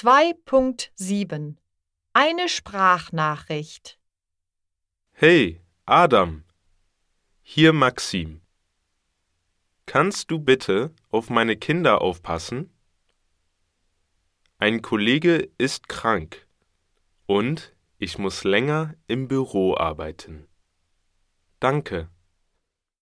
2.7 Eine Sprachnachricht Hey, Adam. Hier Maxim. Kannst du bitte auf meine Kinder aufpassen? Ein Kollege ist krank und ich muss länger im Büro arbeiten. Danke.